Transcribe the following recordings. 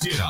Ditto.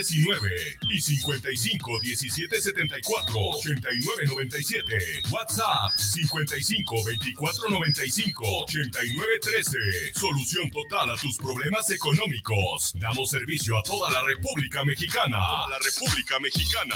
1019 y 55 17 74 89 97. WhatsApp 55 24 95 89 13. Solución total a tus problemas económicos. Damos servicio a toda la República Mexicana. la República Mexicana.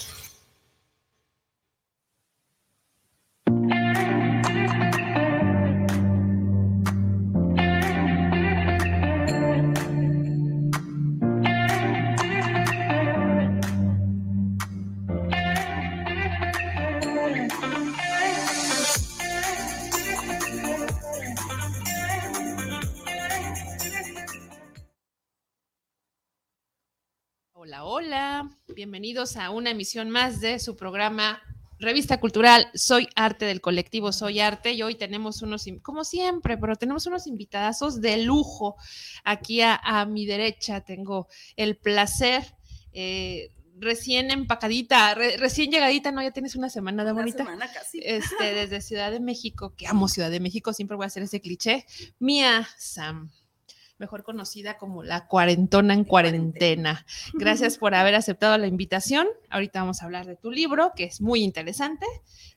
bienvenidos a una emisión más de su programa Revista Cultural Soy Arte del colectivo Soy Arte y hoy tenemos unos, como siempre, pero tenemos unos invitadazos de lujo. Aquí a, mi derecha tengo el placer. Eh, recién empacadita, recién llegadita, ¿no? Ya tienes una semana de bonita. Semana casi. Este, desde Ciudad de México, que amo Ciudad de México, siempre voy a hacer ese cliché. Mía Sam mejor conocida como la cuarentona en cuarentena. Gracias por haber aceptado la invitación. Ahorita vamos a hablar de tu libro, que es muy interesante.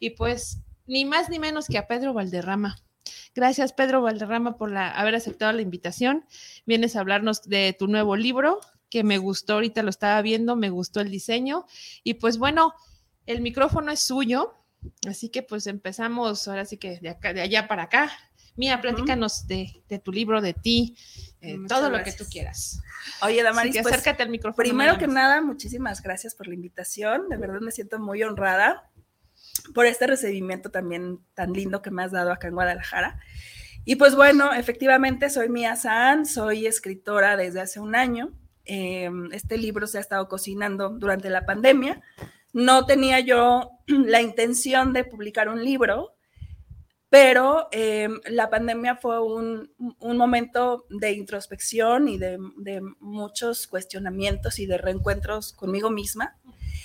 Y pues, ni más ni menos que a Pedro Valderrama. Gracias, Pedro Valderrama, por la, haber aceptado la invitación. Vienes a hablarnos de tu nuevo libro, que me gustó, ahorita lo estaba viendo, me gustó el diseño. Y pues bueno, el micrófono es suyo, así que pues empezamos ahora sí que de, acá, de allá para acá. Mía, platícanos de, tu libro, de ti, eh, todo lo que tú quieras. Oye, Damaris, pues, acércate al micrófono. Primero que nada, muchísimas gracias por la invitación. De verdad me siento muy honrada por este recibimiento también tan lindo que me has dado acá en Guadalajara. Y pues bueno, efectivamente soy Mía San, soy escritora desde hace un año. Em, este libro se ha estado cocinando durante la pandemia. No tenía yo la intención de publicar un libro, pero em, la pandemia fue un, momento de introspección y de, muchos cuestionamientos y de reencuentros conmigo misma.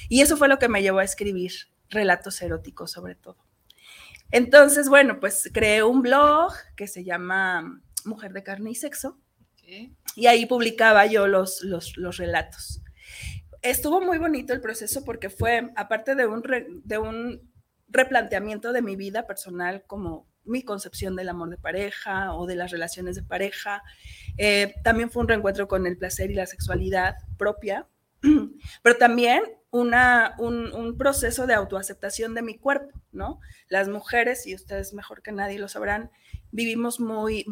Y eso fue lo que me llevó a escribir relatos eróticos sobre todo. Entonces, bueno, pues creé un blog que se llama Mujer de Carne y Sexo. Y ahí publicaba yo los, los, relatos. Estuvo muy bonito el proceso porque fue, aparte de un, de un replanteamiento de mi vida personal como mi concepción del amor de pareja o de las relaciones de pareja. Eh, también fue un reencuentro con el placer y la sexualidad propia, pero también una, un, proceso de autoaceptación de mi cuerpo, ¿no? Las mujeres, y ustedes mejor que nadie lo sabrán, vivimos muy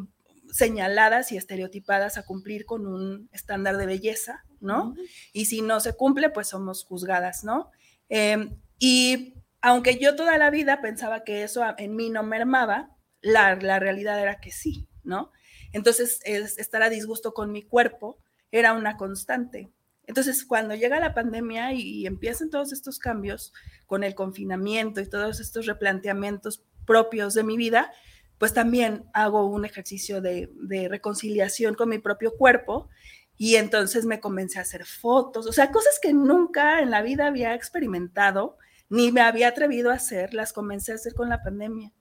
señaladas y estereotipadas a cumplir con un estándar de belleza, ¿no? Y si no se cumple, pues somos juzgadas, ¿no? Eh, y aunque yo toda la vida pensaba que eso en mí no mermaba, la, la realidad era que sí, ¿no? Entonces, estar a disgusto con mi cuerpo era una constante. Entonces, cuando llega la pandemia y, empiezan todos estos cambios con el confinamiento y todos estos replanteamientos propios de mi vida, pues también hago un ejercicio de, de reconciliación con mi propio cuerpo y entonces me comencé a hacer fotos, o sea, cosas que nunca en la vida había experimentado ni me había atrevido a hacer, las comencé a hacer con la pandemia.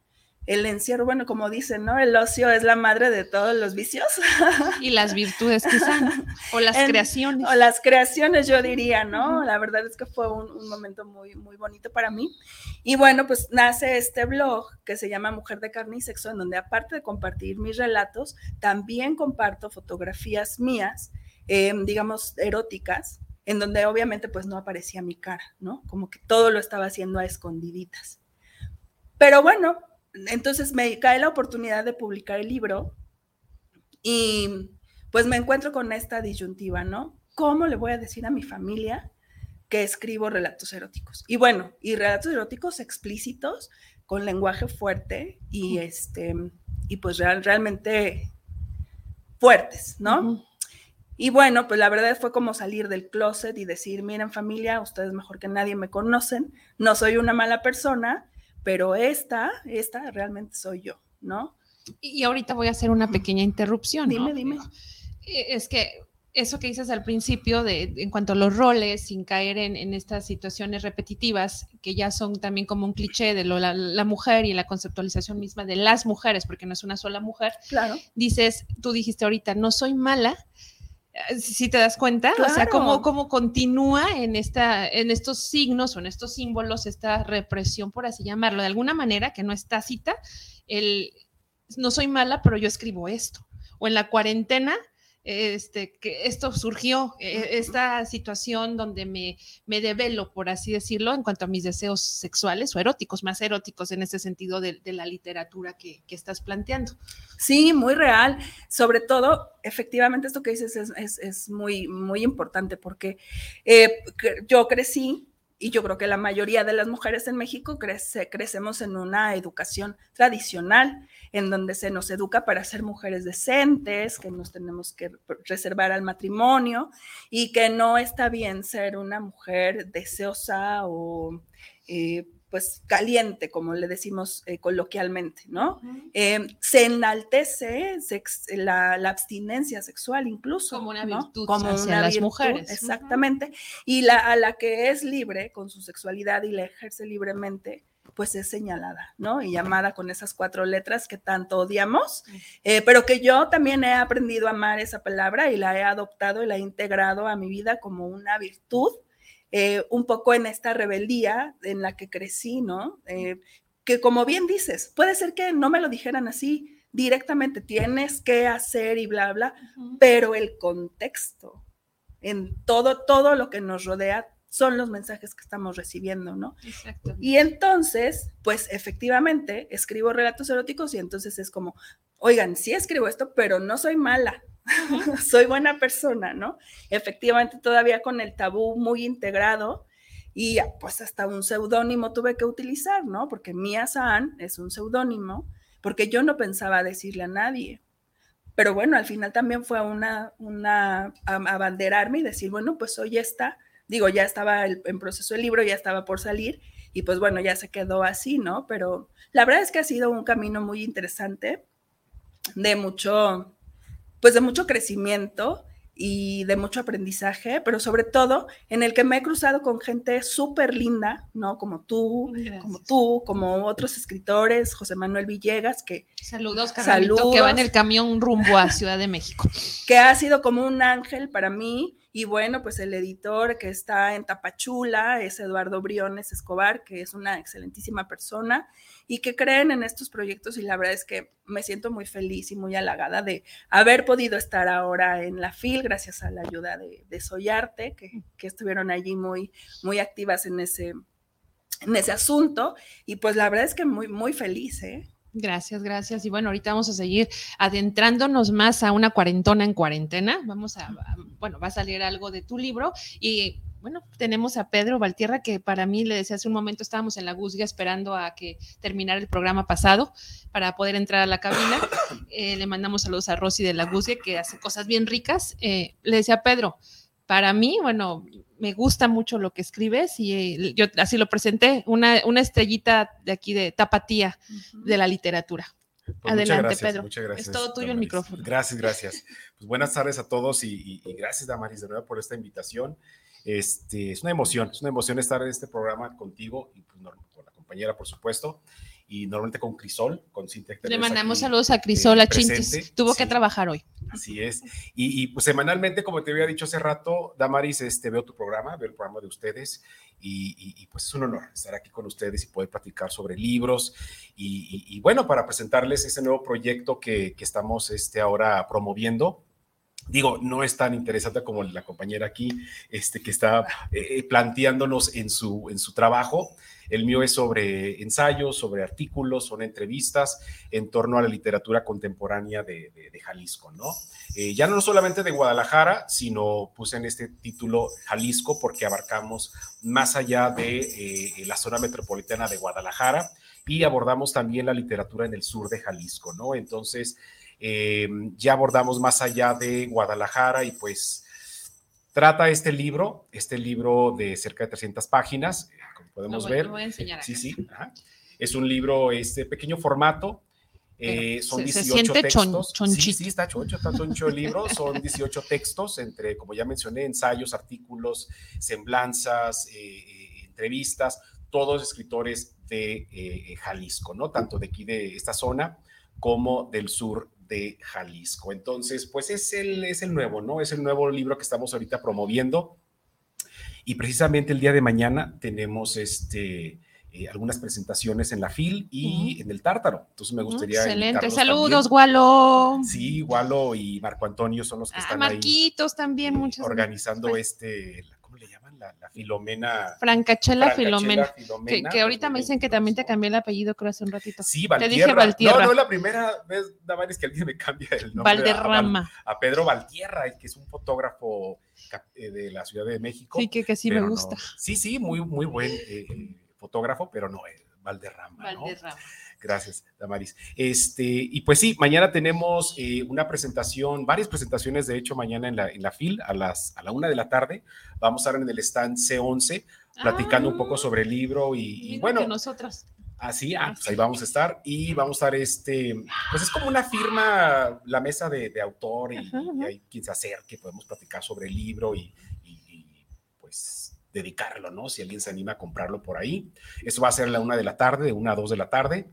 El encierro, bueno, como dicen, ¿no? El ocio es la madre de todos los vicios. Y las virtudes quizá, o las creaciones. O las creaciones, yo diría, ¿no? La verdad es que fue un, momento muy, muy bonito para mí. Y bueno, pues nace este blog que se llama Mujer de Carne y Sexo, en donde aparte de compartir mis relatos, también comparto fotografías mías, eh, digamos, eróticas, en donde obviamente pues no aparecía mi cara, ¿no? Como que todo lo estaba haciendo a escondiditas. Pero bueno, entonces me cae la oportunidad de publicar el libro y pues me encuentro con esta disyuntiva, ¿no? ¿Cómo le voy a decir a mi familia que escribo relatos eróticos? Y bueno, y relatos eróticos explícitos, con lenguaje fuerte y este y pues realmente fuertes, ¿no? Y bueno, pues la verdad fue como salir del closet y decir, miren familia, ustedes mejor que nadie me conocen, no soy una mala persona, pero esta, esta realmente soy yo, ¿no? Y ahorita voy a hacer una pequeña interrupción. Dime, dime. Eh, es que eso que dices al principio de, en cuanto a los roles, sin caer en, estas situaciones repetitivas, que ya son también como un cliché de lo, la, mujer y la conceptualización misma de las mujeres, porque no es una sola mujer. Claro. Dices, tú dijiste ahorita, no soy mala, si te das cuenta, o sea, cómo, cómo continúa en, esta, en estos signos o en estos símbolos esta represión, por así llamarlo, de alguna manera que no está cita, el no soy mala, pero yo escribo esto. O en la cuarentena, este, que esto surgió, e, esta situación donde me, me develo, por así decirlo, en cuanto a mis deseos sexuales o eróticos, más eróticos en ese sentido de, la literatura que, estás planteando. Sí, muy real. Sobre todo, efectivamente, esto que dices es, muy, muy importante porque eh, yo crecí y yo creo que la mayoría de las mujeres en México crece, crecemos en una educación tradicional, en donde se nos educa para ser mujeres decentes, que nos tenemos que reservar al matrimonio y que no está bien ser una mujer deseosa o eh, pues caliente, como le decimos eh, coloquialmente, ¿no? Em, se enaltece la, abstinencia sexual incluso. Como una virtud como hacia las mujeres. Exactamente. Y la, a la que es libre con su sexualidad y la ejerce libremente, pues es señalada, ¿no? Y llamada con esas cuatro letras que tanto odiamos, eh, pero que yo también he aprendido a amar esa palabra y la he adoptado y la he integrado a mi vida como una virtud eh, un poco en esta rebeldía en la que crecí, ¿no? Eh, que como bien dices, puede ser que no me lo dijeran así directamente, tienes que hacer y bla, bla, pero el contexto en todo, todo lo que nos rodea son los mensajes que estamos recibiendo, ¿no? Exacto. Y entonces, pues efectivamente, escribo relatos eróticos y entonces es como, oigan, sí escribo esto, pero no soy mala, soy buena persona, ¿no? Efectivamente, todavía con el tabú muy integrado y pues hasta un seudónimo tuve que utilizar, ¿no? Porque Mia San es un seudónimo, porque yo no pensaba decirle a nadie. Pero bueno, al final también fue una, una, abanderarme y decir, bueno, pues hoy está, digo, ya estaba en proceso el libro, ya estaba por salir y pues bueno, ya se quedó así, ¿no? Pero la verdad es que ha sido un camino muy interesante, de mucho, pues de mucho crecimiento y de mucho aprendizaje, pero sobre todo en el que me he cruzado con gente súper linda, ¿no? Como tú, como tú, como otros escritores, José Manuel Villegas, que... Saludos, saludos, que va en el camión rumbo a Ciudad de México. Que ha sido como un ángel para mí y bueno, pues el editor que está en Tapachula es Eduardo Briones Escobar, que es una excelentísima persona y que creen en estos proyectos y la verdad es que me siento muy feliz y muy halagada de haber podido estar ahora en la FIL gracias a la ayuda de, de Soyarte, que, que, estuvieron allí muy, muy activas en ese, en ese asunto y pues la verdad es que muy, muy feliz, ¿eh? Gracias, gracias. Y bueno, ahorita vamos a seguir adentrándonos más a una cuarentona en cuarentena. Vamos a, bueno, va a salir algo de tu libro y bueno, tenemos a Pedro Valtierra, que para mí le decía hace un momento, estábamos en la Guzga esperando a que terminara el programa pasado para poder entrar a la cabina. Eh, le mandamos saludos a Rosy de la Guzga, que hace cosas bien ricas. Eh, le decía a Pedro, para mí, bueno, me gusta mucho lo que escribes y eh, yo así lo presenté, una, una estrellita de aquí de tapatía de la literatura. Pues Adelante, Pedro. Muchas gracias. Es todo tuyo el micrófono. Gracias, gracias. Pues buenas tardes a todos y, gracias, Damaris, de nuevo por esta invitación. Este, es una emoción, es una emoción estar en este programa contigo y pues, con la compañera, por supuesto y normalmente con Crisol, con Cintia. Le mandamos saludos a Crisol, a Chintis. Tuvo que trabajar hoy. Así es. Y, pues semanalmente, como te había dicho hace rato, Damaris, este, veo tu programa, veo el programa de ustedes y, pues es un honor estar aquí con ustedes y poder platicar sobre libros y, bueno, para presentarles este nuevo proyecto que, que estamos este, ahora promoviendo Digo, no es tan interesante como la compañera aquí, este, que está eh, planteándonos en su, en su trabajo. El mío es sobre ensayos, sobre artículos, son entrevistas en torno a la literatura contemporánea de, Jalisco, ¿no? Eh, ya no solamente de Guadalajara, sino puse en este título Jalisco porque abarcamos más allá de eh, la zona metropolitana de Guadalajara y abordamos también la literatura en el sur de Jalisco, ¿no? Entonces, eh, ya abordamos más allá de Guadalajara y pues trata este libro, este libro de cerca de 300 páginas, como podemos ver. sí, sí. Es un libro, este pequeño formato. Eh, son 18 textos. sí, sí, está choncho, está choncho el libro. Son 18 textos entre, como ya mencioné, ensayos, artículos, semblanzas, eh, entrevistas, todos escritores de Jalisco, ¿no? Tanto de aquí de esta zona como del sur de Jalisco. Entonces, pues es el, es el nuevo, ¿no? Es el nuevo libro que estamos ahorita promoviendo. Y precisamente el día de mañana tenemos este, eh, algunas presentaciones en la FIL y en el Tártaro. Entonces me gustaría. Excelente. Saludos, Gualo. Sí, Gualo y Marco Antonio son los que ah, están Marquitos también, muchos. Organizando este, la, Filomena. Francachela, Filomena. que, ahorita me dicen que también te cambié el apellido, creo, hace un ratito. Sí, Valtierra. Te dije Valtierra. No, no es la primera vez, Damaris, que alguien me cambia el nombre. Valderrama. A, Pedro Valtierra, que es un fotógrafo eh, de la Ciudad de México. Sí, que, sí me gusta. Sí, sí, muy, muy buen eh, fotógrafo, pero no, es Valderrama. Valderrama. Gracias, Damaris. Este, y pues sí, mañana tenemos eh, una presentación, varias presentaciones, de hecho, mañana en la, en la FIL a, las, a la una de la tarde. Vamos a estar en el stand C11 platicando un poco ah, sobre el libro y, bueno. Así, ah, pues ahí vamos a estar y vamos a estar este, pues es como una firma, la mesa de, autor y, hay quien se acerque, podemos platicar sobre el libro y, pues dedicarlo, ¿no? Si alguien se anima a comprarlo por ahí. Eso va a ser a la una de la tarde, de una a dos de la tarde.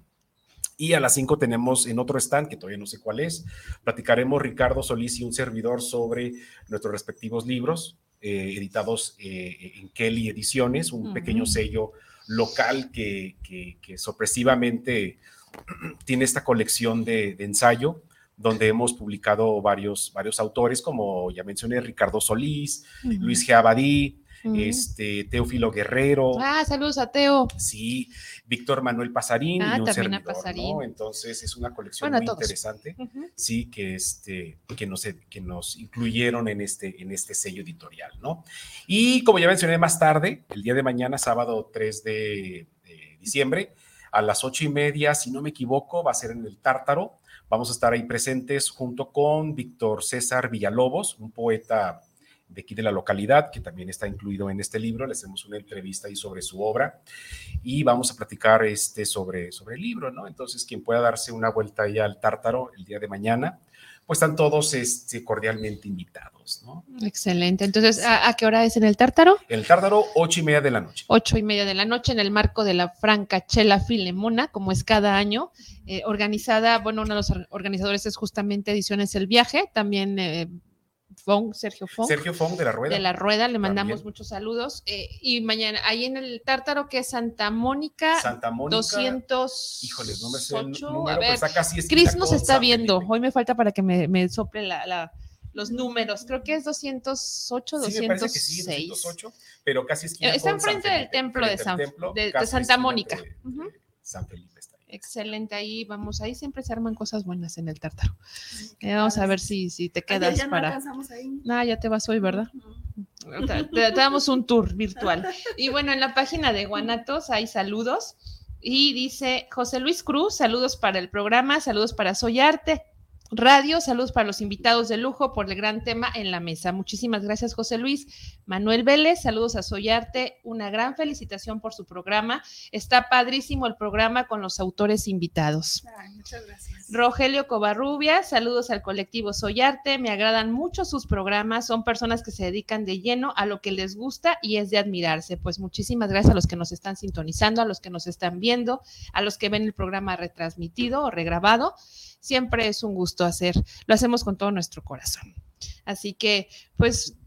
Y a las 5 tenemos en otro stand, que todavía no sé cuál es, platicaremos Ricardo Solís y un servidor sobre nuestros respectivos libros, eh, editados eh, en Kelly Ediciones, un pequeño sello local que, que, sorpresivamente tiene esta colección de, ensayo donde hemos publicado varios, varios autores, como ya mencioné, Ricardo Solís, Luis G. Abadí, este, Teófilo Guerrero. Ah, saludos a Teo. Sí, Víctor Manuel Pasarín y ah, un servidor, Entonces es una colección muy interesante, sí, que, este, que, nos, que nos incluyeron en este, en este sello editorial, ¿no? Y como ya mencioné más tarde, el día de mañana, sábado 3 de, de diciembre, a las ocho y media, si no me equivoco, va a ser en el Tártaro. Vamos a estar ahí presentes junto con Víctor César Villalobos, un poeta de aquí de la localidad, que también está incluido en este libro. Le hacemos una entrevista ahí sobre su obra y vamos a platicar este sobre, sobre el libro, ¿no? Entonces, quien pueda darse una vuelta ahí al Tártaro el día de mañana, pues están todos este, cordialmente invitados, ¿no? Excelente. Entonces, ¿a, qué hora es en el Tártaro? El Tártaro, ocho y media de la noche. Ocho y media de la noche en el marco de la Franca Chela Filemona, como es cada año, eh, organizada, bueno, uno de los organizadores es justamente Ediciones El Viaje, también... Eh, Fong, Sergio Fong. Sergio Fong de la Rueda. De la Rueda, le mandamos muchos saludos. Eh, y mañana, ahí en el Tártaro, que es Santa Mónica. Santa Mónica. 200. Híjoles, no me sé el número, a ver, Cris nos está viendo. Hoy me falta para que me, me sople la, los números. Creo que es 208, sí, 206. Me parece que sí, 208, pero casi es Está enfrente del templo de, San, de, Santa Mónica. San Felipe. Excelente, ahí vamos, ahí siempre se arman cosas buenas en el tártaro. Eh, vamos a ver si, si te quedas ya para. No, ya te vas hoy, ¿verdad? Te, damos un tour virtual. Y bueno, en la página de Guanatos hay saludos. Y dice José Luis Cruz, saludos para el programa, saludos para Soy Arte. Radio. Saludos para los invitados de lujo por el gran tema en la mesa. Muchísimas gracias, José Luis. Manuel Vélez, saludos a Soyarte. Una gran felicitación por su programa. Está padrísimo el programa con los autores invitados. muchas gracias. Rogelio Covarrubia, saludos al colectivo Soyarte. Me agradan mucho sus programas. Son personas que se dedican de lleno a lo que les gusta y es de admirarse. Pues muchísimas gracias a los que nos están sintonizando, a los que nos están viendo, a los que ven el programa retransmitido o regrabado siempre es un gusto hacer, lo hacemos con todo nuestro corazón. Así que, pues,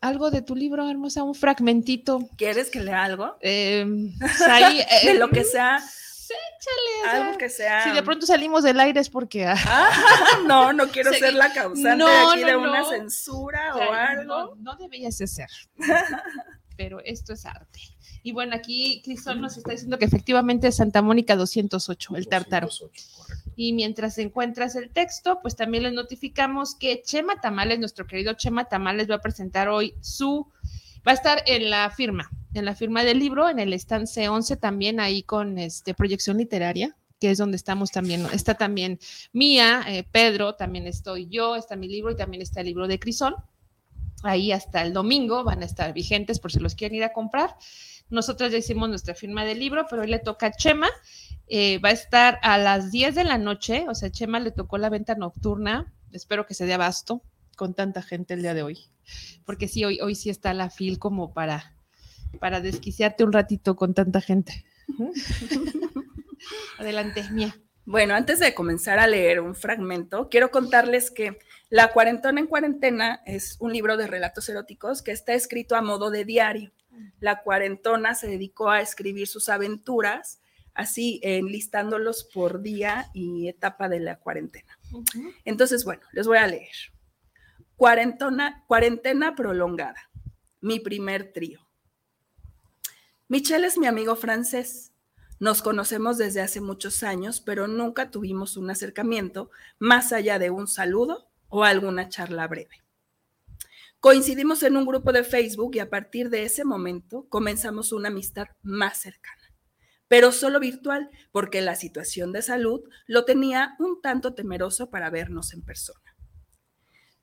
algo de tu libro, hermosa, un fragmentito. ¿Quieres que lea algo? Em, de lo que em, sea. Sí, Échale. Algo que sea. Si de pronto salimos del aire es porque. Ah, no, no quiero ser la causante No, aquí no, de una no. censura o algo. No, no deberías de ser. Pero esto es arte. Y bueno, aquí Cristóbal nos está diciendo que efectivamente es Santa Mónica 208, el tártaro. 208, correcto. Y mientras encuentras el texto, pues también les notificamos que Chema Tamales, nuestro querido Chema Tamales, va a presentar hoy su, va a estar en la firma, en la firma del libro, en el stand C11 también ahí con este proyección literaria que es donde estamos también, está también Mía, eh, Pedro, también estoy yo, está mi libro y también está el libro de Crisol. Ahí hasta el domingo van a estar vigentes por si los quieren ir a comprar. Nosotros ya hicimos nuestra firma del libro, pero hoy le toca a Chema eh, va a estar a las 10 de la noche, o sea, Chema le tocó la venta nocturna, espero que se dé abasto con tanta gente el día de hoy, porque sí, hoy, hoy sí está la fil como para, para desquiciarte un ratito con tanta gente. Adelante, Mía. Bueno, antes de comenzar a leer un fragmento, quiero contarles que La cuarentona en cuarentena es un libro de relatos eróticos que está escrito a modo de diario. La cuarentona se dedicó a escribir sus aventuras, así enlistándolos por día y etapa de la cuarentena. Entonces, bueno, les voy a leer. Cuarentona, cuarentena prolongada. Mi primer trío. Michel es mi amigo francés. Nos conocemos desde hace muchos años, pero nunca tuvimos un acercamiento más allá de un saludo o alguna charla breve. Coincidimos en un grupo de Facebook y a partir de ese momento comenzamos una amistad más cercana, pero solo virtual porque la situación de salud lo tenía un tanto temeroso para vernos en persona.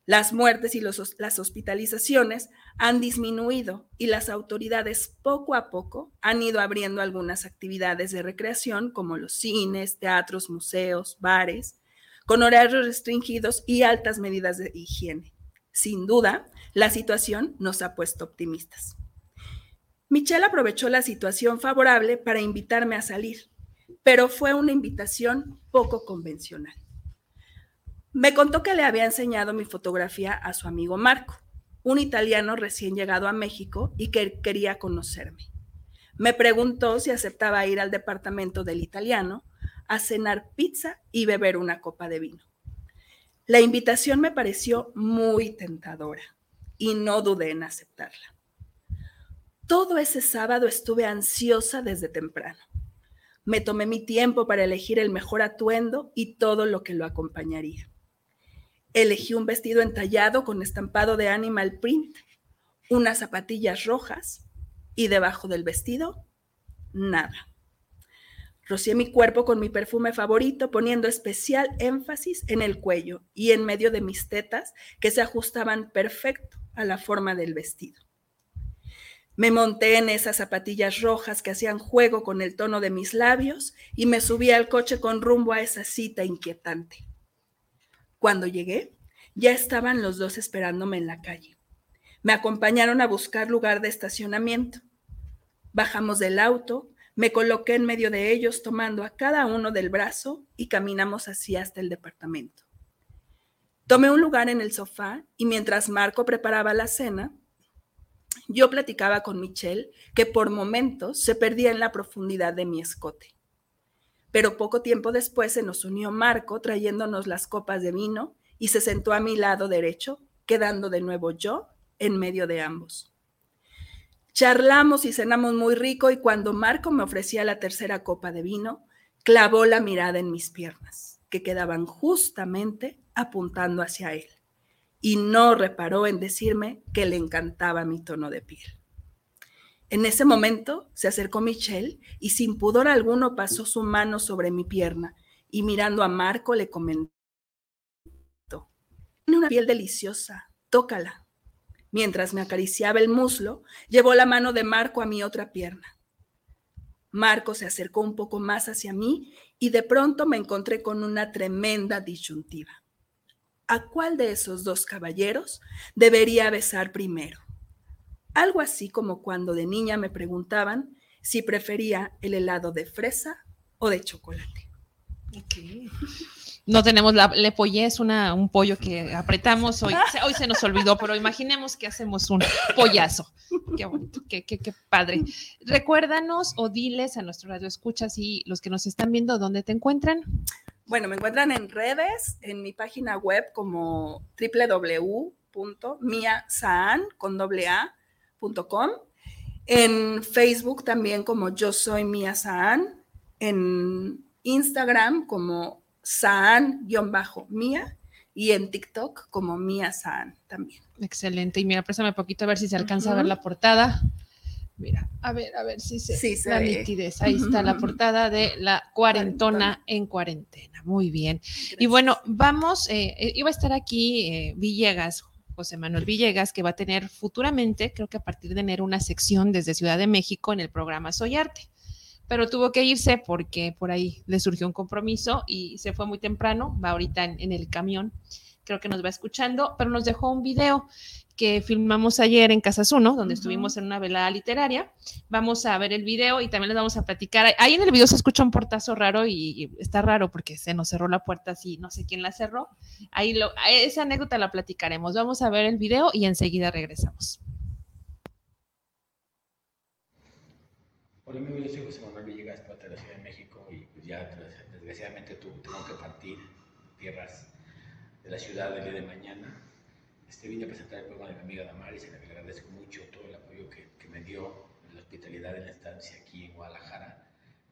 Las muertes y las hospitalizaciones han disminuido y las autoridades poco a poco han ido abriendo algunas actividades de recreación como los cines, teatros, museos, bares, con horarios restringidos y altas medidas de higiene. Sin duda, la situación nos ha puesto optimistas. Michelle aprovechó la situación favorable para invitarme a salir, pero fue una invitación poco convencional. Me contó que le había enseñado mi fotografía a su amigo Marco, un italiano recién llegado a México y que quería conocerme. Me preguntó si aceptaba ir al departamento del italiano a cenar pizza y beber una copa de vino. La invitación me pareció muy tentadora y no dudé en aceptarla. Todo ese sábado estuve ansiosa desde temprano. Me tomé mi tiempo para elegir el mejor atuendo y todo lo que lo acompañaría. Elegí un vestido entallado con estampado de animal print, unas zapatillas rojas y debajo del vestido, nada. Rocié mi cuerpo con mi perfume favorito, poniendo especial énfasis en el cuello y en medio de mis tetas que se ajustaban perfecto a la forma del vestido. Me monté en esas zapatillas rojas que hacían juego con el tono de mis labios y me subí al coche con rumbo a esa cita inquietante. Cuando llegué, ya estaban los dos esperándome en la calle. Me acompañaron a buscar lugar de estacionamiento. Bajamos del auto, me coloqué en medio de ellos tomando a cada uno del brazo y caminamos así hasta el departamento. Tomé un lugar en el sofá y mientras Marco preparaba la cena, yo platicaba con Michelle que por momentos se perdía en la profundidad de mi escote. Pero poco tiempo después se nos unió Marco trayéndonos las copas de vino y se sentó a mi lado derecho, quedando de nuevo yo en medio de ambos. Charlamos y cenamos muy rico y cuando Marco me ofrecía la tercera copa de vino, clavó la mirada en mis piernas, que quedaban justamente apuntando hacia él, y no reparó en decirme que le encantaba mi tono de piel. En ese momento se acercó Michelle y sin pudor alguno pasó su mano sobre mi pierna y mirando a Marco le comentó, tiene una piel deliciosa, tócala. Mientras me acariciaba el muslo, llevó la mano de Marco a mi otra pierna. Marco se acercó un poco más hacia mí y de pronto me encontré con una tremenda disyuntiva. ¿A cuál de esos dos caballeros debería besar primero? Algo así como cuando de niña me preguntaban si prefería el helado de fresa o de chocolate. Okay. No tenemos la le pollé, es una, un pollo que apretamos hoy. Hoy se nos olvidó, pero imaginemos que hacemos un pollazo. Qué bonito, qué, qué, qué padre. Recuérdanos o diles a nuestro radio escuchas y los que nos están viendo dónde te encuentran. Bueno, me encuentran en redes, en mi página web como www.miasaan.com, en Facebook también como yo soy Mia Saan, en Instagram como Saan-Mia y en TikTok como Mia Saan también. Excelente. Y mira, préstame poquito a ver si se alcanza a ver la portada. Mira, a ver, a ver si se, Sí, se la ve. nitidez. Ahí está la portada de la cuarentona en cuarentena. Muy bien. Y bueno, vamos, eh, iba a estar aquí eh, Villegas, José Manuel Villegas, que va a tener futuramente, creo que a partir de enero, una sección desde Ciudad de México en el programa Soy Arte. Pero tuvo que irse porque por ahí le surgió un compromiso y se fue muy temprano, va ahorita en, en el camión, creo que nos va escuchando, pero nos dejó un video que filmamos ayer en Casas Uno, donde estuvimos en una velada literaria. Vamos a ver el video y también les vamos a platicar. Ahí en el video se escucha un portazo raro y, está raro porque se nos cerró la puerta así, no sé quién la cerró. Ahí lo, esa anécdota la platicaremos. Vamos a ver el video y enseguida regresamos. Hola amigo, yo soy José Manuel Villegas, parte de la Ciudad de México y pues ya des- desgraciadamente tu- tengo que partir tierras de la ciudad el día de mañana. Este, vine a presentar el programa de mi amiga Damaris, a la que le agradezco mucho todo el apoyo que, que me dio en la hospitalidad en la estancia aquí en Guadalajara.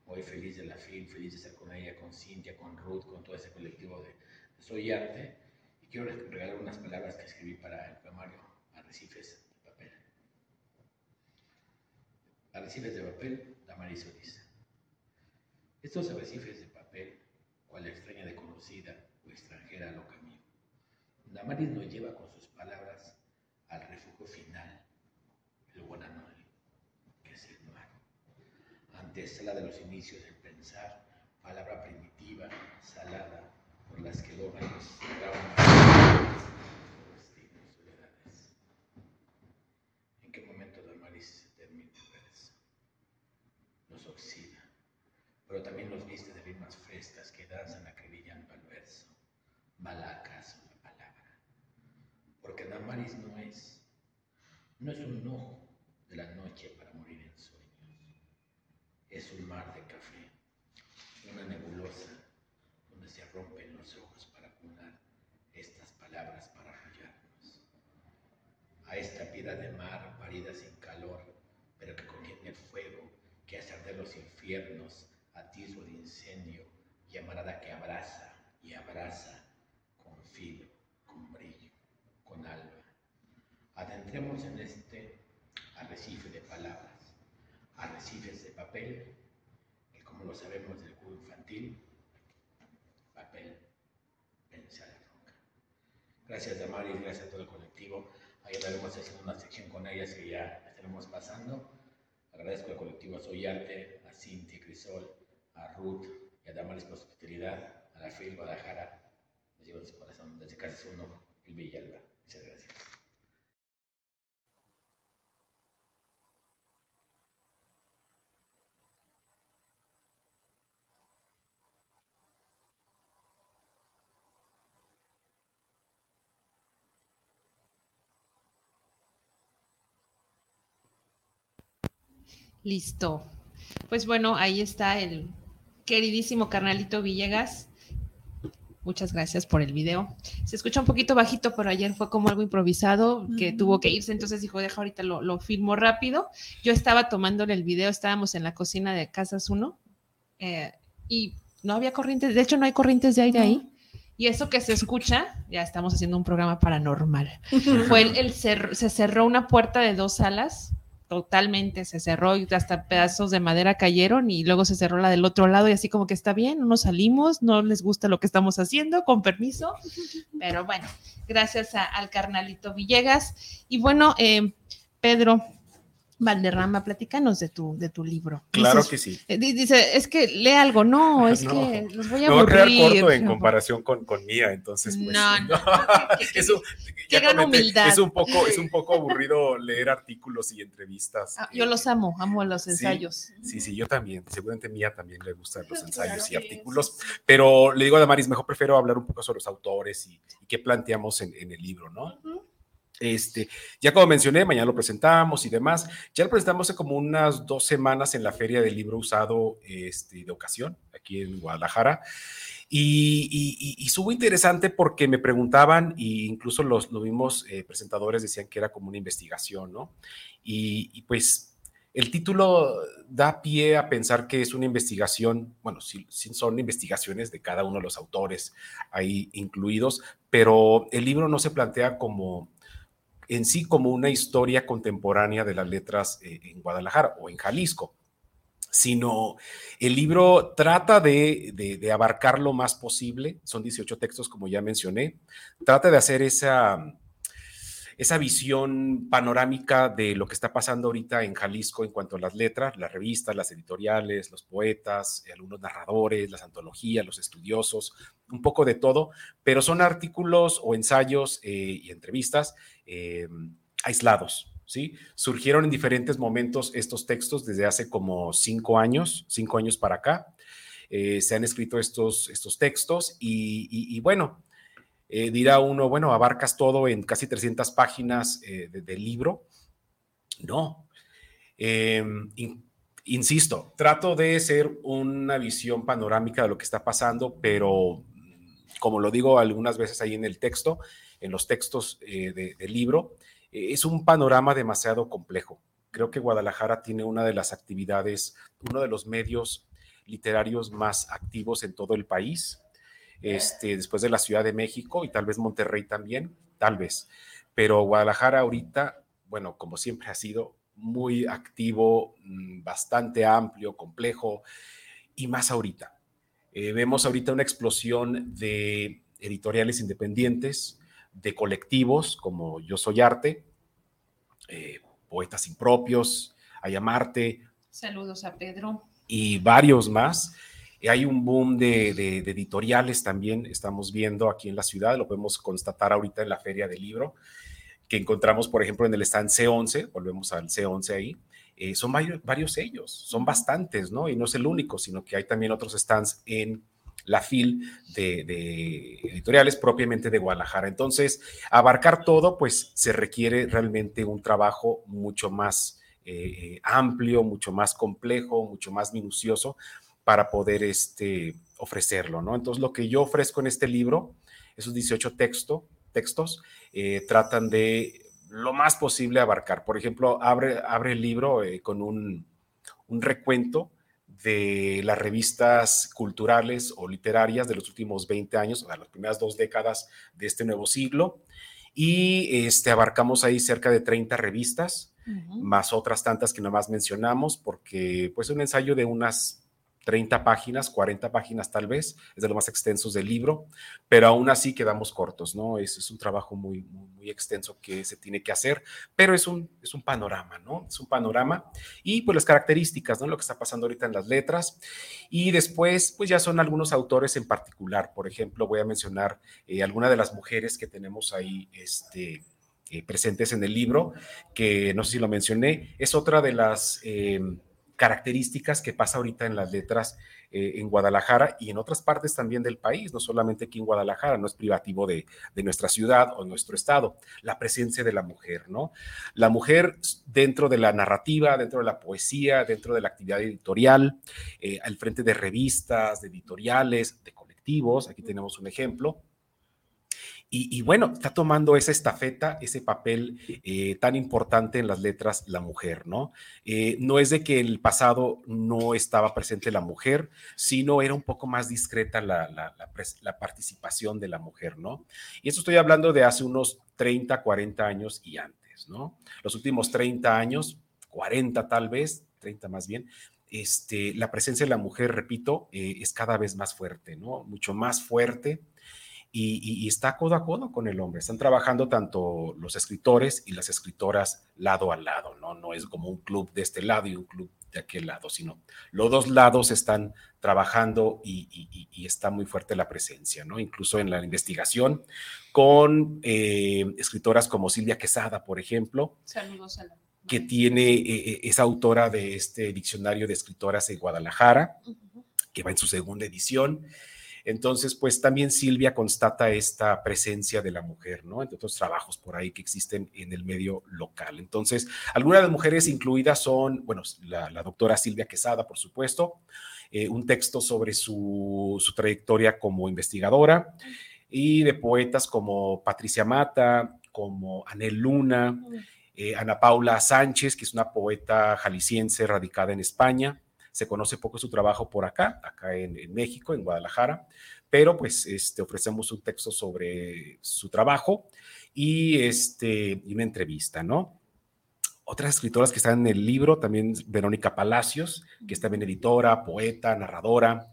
Muy feliz de la FIL, feliz de estar con ella, con Cintia, con Ruth, con todo ese colectivo de, de Soy Arte. Y quiero re- regalar unas palabras que escribí para el poemario Arrecifes de papel. Arrecifes de papel, Damaris Solís. Estos arrecifes de papel, cual extraña desconocida o extranjera lo. Damaris nos lleva con sus palabras al refugio final, el Guananoli, que es el mar. Antesala de los inicios del pensar, palabra primitiva, salada, por las que logran traumas, destinos, soledades. ¿En qué momento Damaris se termina el verso? Nos oxida, pero también nos viste de rimas frescas que danzan acribillando al verso. ¿Mala acaso la palabra? Porque Damaris no es, no es un ojo de la noche para morir en sueños. Es un mar de café, una nebulosa donde se rompen los ojos para acumular estas palabras para arrollarnos. A esta piedra de mar parida sin calor, pero que contiene fuego que hace arder los infiernos, atisbo de incendio, llamarada que abraza y abraza con filo, con brillo, con alba. Adentremos en este arrecife de palabras, arrecifes de papel, que como lo sabemos del juego infantil, papel, vence a la roca. Gracias Damaris, gracias a todo el colectivo. Ahí estaremos haciendo una sección con ellas que ya estaremos pasando. Agradezco al colectivo Soy Arte, a Cintia Crisol, a Ruth y a Damaris por su hospitalidad, a la FIL Guadalajara. Les llevo en su corazón desde Casas 1, el Villalba. Muchas gracias. Listo. Pues bueno, ahí está el queridísimo carnalito Villegas. Muchas gracias por el video. Se escucha un poquito bajito, pero ayer fue como algo improvisado que tuvo que irse, entonces dijo, deja ahorita lo, lo filmo rápido. Yo estaba tomándole el video, estábamos en la cocina de Casas 1 eh, y no había corrientes, de hecho no hay corrientes de aire ahí. Y eso que se escucha, ya estamos haciendo un programa paranormal. Fue el, el cer- se cerró una puerta de dos salas, totalmente se cerró y hasta pedazos de madera cayeron y luego se cerró la del otro lado y así como que está bien, no nos salimos, no les gusta lo que estamos haciendo, con permiso. Pero bueno, gracias al carnalito Villegas. Y bueno, eh, Pedro, Valderrama, platícanos de tu, de tu libro. Claro Dices- que sí. eh, di- Dice, es que lee algo. No, es No. que los voy a Me voy a quedar aburrir. corto en No, comparación con, con Mía, entonces pues. No, no, qué- qué- es un, qué ya gran comenté, humildad. Es un poco, es un poco aburrido leer artículos y entrevistas. Ah, yo eh, los amo, amo los ensayos. Sí, sí, yo también. Seguramente Mía también le gustan los ensayos y artículos. sí, sí. Pero le digo a Damaris, mejor prefiero hablar un poco sobre los autores y, y qué planteamos en, en el libro, ¿no? Ujú. Este, ya como mencioné, mañana lo presentamos y demás. Ya lo presentamos hace como unas dos semanas en la Feria del Libro Usado este, de ocasión, aquí en Guadalajara. Y, y, y- estuvo interesante porque me preguntaban, e incluso los, los mismos eh, presentadores decían que era como una investigación, ¿no? Y, y pues el título da pie a pensar que es una investigación, bueno, sí, sí son investigaciones de cada uno de los autores ahí incluidos, pero el libro no se plantea como en sí como una historia contemporánea de las letras eh, en Guadalajara o en Jalisco, sino el libro trata de, abarcar lo más posible, son 18 textos como ya mencioné, trata de hacer esa, esa visión panorámica de lo que está pasando ahorita en Jalisco en cuanto a las letras, las revistas, las editoriales, los poetas, algunos narradores, las antologías, los estudiosos, un poco de todo, pero son artículos o ensayos eh, y entrevistas eh, aislados. ¿Sí? Surgieron en diferentes momentos estos textos desde hace como cinco años, cinco años para acá. Eh, se han escrito estos, estos textos y, y- bueno, eh, dirá uno, bueno, abarcas todo en casi 300 páginas de- del libro. No. Eh, in- insisto, trato de ser una visión panorámica de lo que está pasando, pero como lo digo algunas veces ahí en el texto, en los textos eh, de- del libro, eh, es un panorama demasiado complejo. Creo que Guadalajara tiene una de las actividades, uno de los medios literarios más activos en todo el país este, después de la Ciudad de México y tal vez Monterrey también, tal vez. Pero Guadalajara ahorita, bueno, como siempre ha sido muy activo, mm, bastante amplio, complejo y más ahorita. Eh, vemos ahorita una explosión de editoriales independientes, de colectivos como Yo Soy Arte, eh, Poetas Impropios, Ayamarte, Saludos a Pedro. y varios más. Eh, Hay un boom de, de- de editoriales también, estamos viendo aquí en la ciudad, lo podemos constatar ahorita en la feria del libro, que encontramos, por ejemplo, en el stand C11, volvemos al C11 ahí, eh, son varios, sellos, son bastantes, ¿no? Y no es el único, sino que hay también otros stands en la FIL de, de editoriales propiamente de Guadalajara. Entonces, abarcar todo, pues se requiere realmente un trabajo mucho más eh, amplio, mucho más complejo, mucho más minucioso para poder este, ofrecerlo, ¿no? Entonces, lo que yo ofrezco en este libro, esos 18 texto, textos, eh, tratan de lo más posible abarcar. Por ejemplo, abre, abre el libro eh, con un, un recuento de las revistas culturales o literarias de los últimos 20 años, o sea, las primeras dos décadas de este nuevo siglo. Y este, abarcamos ahí cerca de 30 revistas, más otras tantas que nomás mencionamos, porque pues un ensayo de unas 30 páginas, 40 páginas tal vez, es de los más extensos del libro, pero aún así quedamos cortos, ¿no? Es, un trabajo muy, muy, extenso que se tiene que hacer, pero es un, es un panorama, ¿no? Es un panorama y pues las características, ¿no? Lo que está pasando ahorita en las letras y después pues ya son algunos autores en particular, por ejemplo, voy a mencionar eh, alguna de las mujeres que tenemos ahí, este, eh, presentes en el libro, que no sé si lo mencioné, es otra de las eh, características que pasa ahorita en las letras eh, en Guadalajara y en otras partes también del país, no solamente aquí en Guadalajara, no es privativo de, de nuestra ciudad o nuestro estado, la presencia de la mujer, ¿no? La mujer dentro de la narrativa, dentro de la poesía, dentro de la actividad editorial, eh, al frente de revistas, de editoriales, de colectivos, aquí tenemos un ejemplo, y, bueno, está tomando esa estafeta, ese papel eh, tan importante en las letras, la mujer, ¿no? Eh, no es de que el pasado no estaba presente la mujer, sino era un poco más discreta la, participación de la mujer, ¿no? Y esto estoy hablando de hace unos 30, 40 años y antes, ¿no? Los últimos 30 años, 40 tal vez, 30 más bien, este, la presencia de la mujer, repito, eh, es cada vez más fuerte, ¿no? Mucho más fuerte y, está codo a codo con el hombre. Están trabajando tanto los escritores y las escritoras lado a lado, ¿no? No es como un club de este lado y un club de aquel lado, sino los dos lados están trabajando y, está muy fuerte la presencia, ¿no? Incluso en la investigación con eh, escritoras como Silvia Quesada, por ejemplo. Saludos a la que tiene, eh, es autora de este diccionario de escritoras en Guadalajara, que va en su segunda edición. Entonces, pues también Silvia constata esta presencia de la mujer, ¿no? Entre otros trabajos por ahí que existen en el medio local. Entonces, algunas de las mujeres incluidas son, bueno, la, doctora Silvia Quesada, por supuesto, eh, un texto sobre su, su, trayectoria como investigadora y de poetas como Patricia Mata, como Anel Luna, eh, Ana Paula Sánchez, que es una poeta jalisciense radicada en España, se conoce poco su trabajo por acá, acá en, México, en Guadalajara, pero pues este, ofrecemos un texto sobre su trabajo y, este, y una entrevista, ¿no? Otras escritoras que están en el libro, también Verónica Palacios, que es también editora, poeta, narradora,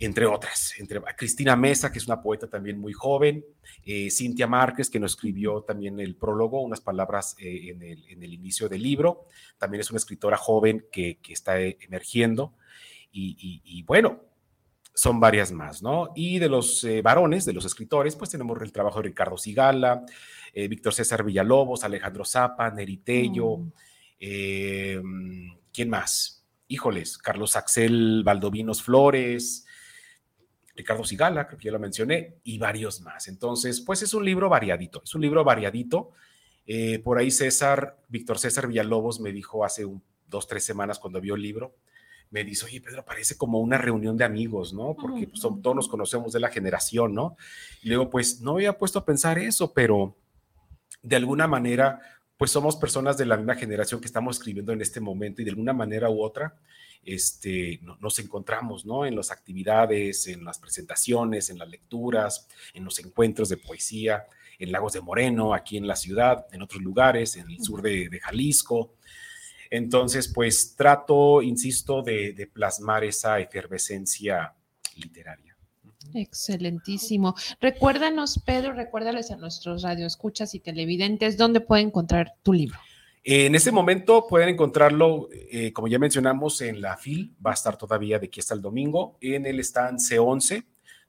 entre otras, entre Cristina Mesa, que es una poeta también muy joven, eh, Cintia Márquez, que nos escribió también el prólogo, unas palabras eh, en, el, inicio del libro, también es una escritora joven que, está eh, emergiendo, y, bueno, son varias más, ¿no? Y de los varones, de los escritores, pues tenemos el trabajo de Ricardo Sigala, Víctor César Villalobos, Alejandro Zapa, Neritello, mm. ¿quién más? Híjoles, Carlos Axel Valdovinos Flores, Ricardo Sigala, creo que ya lo mencioné, y varios más. Entonces, pues es un libro variadito, es un libro variadito. Eh, por ahí César, Víctor César Villalobos me dijo hace dos, tres semanas cuando vio el libro, me dice, oye, Pedro, parece como una reunión de amigos, ¿no? Porque pues, todos nos conocemos de la generación, ¿no? Y luego, pues no había puesto a pensar eso, pero de alguna manera, pues somos personas de la misma generación que estamos escribiendo en este momento y de alguna manera u otra, este, nos encontramos ¿no? en las actividades, en las presentaciones, en las lecturas, en los encuentros de poesía, en Lagos de Moreno, aquí en la ciudad, en otros lugares, en el sur de, Jalisco. Entonces, pues trato, insisto, de, plasmar esa efervescencia literaria. Excelentísimo. Recuérdanos, Pedro, recuérdales a nuestros radioescuchas y televidentes dónde pueden encontrar tu libro. En este momento pueden encontrarlo, eh, como ya mencionamos, en la FIL, va a estar todavía de aquí hasta el domingo, en el stand C11,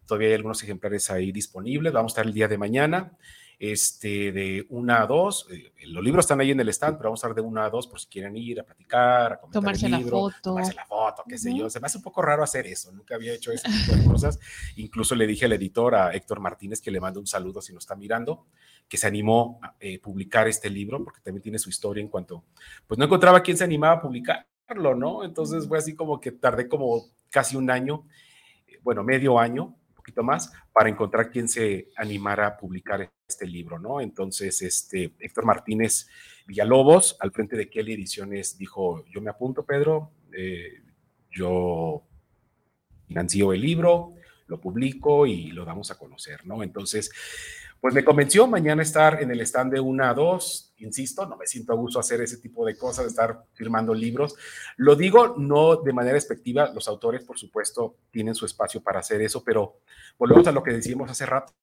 todavía hay algunos ejemplares ahí disponibles, vamos a estar el día de mañana, este, de una a dos, eh, los libros están ahí en el stand, pero vamos a estar de una a dos por si quieren ir a platicar, a comentar tomarse el libro, la foto. tomarse la foto, qué sé yo, se me hace un poco raro hacer eso, nunca había hecho ese tipo de cosas, incluso le dije al editor, a Héctor Martínez, que le mando un saludo si nos está mirando, que se animó a eh, publicar este libro, porque también tiene su historia en cuanto, pues no encontraba quién se animaba a publicarlo, ¿no? Entonces fue así como que tardé como casi un año, eh, bueno, medio año, poquito más, para encontrar quién se animara a publicar este libro, ¿no? Entonces, este, Héctor Martínez Villalobos, al frente de Kelly Ediciones, dijo, yo me apunto, Pedro, eh, yo financio el libro, lo publico y lo damos a conocer, ¿no? Entonces, pues me convenció mañana estar en el stand de una a dos. Insisto, no me siento a gusto hacer ese tipo de cosas, estar firmando libros. Lo digo no de manera expectiva, los autores, por supuesto, tienen su espacio para hacer eso, pero volvemos a lo que decíamos hace rato,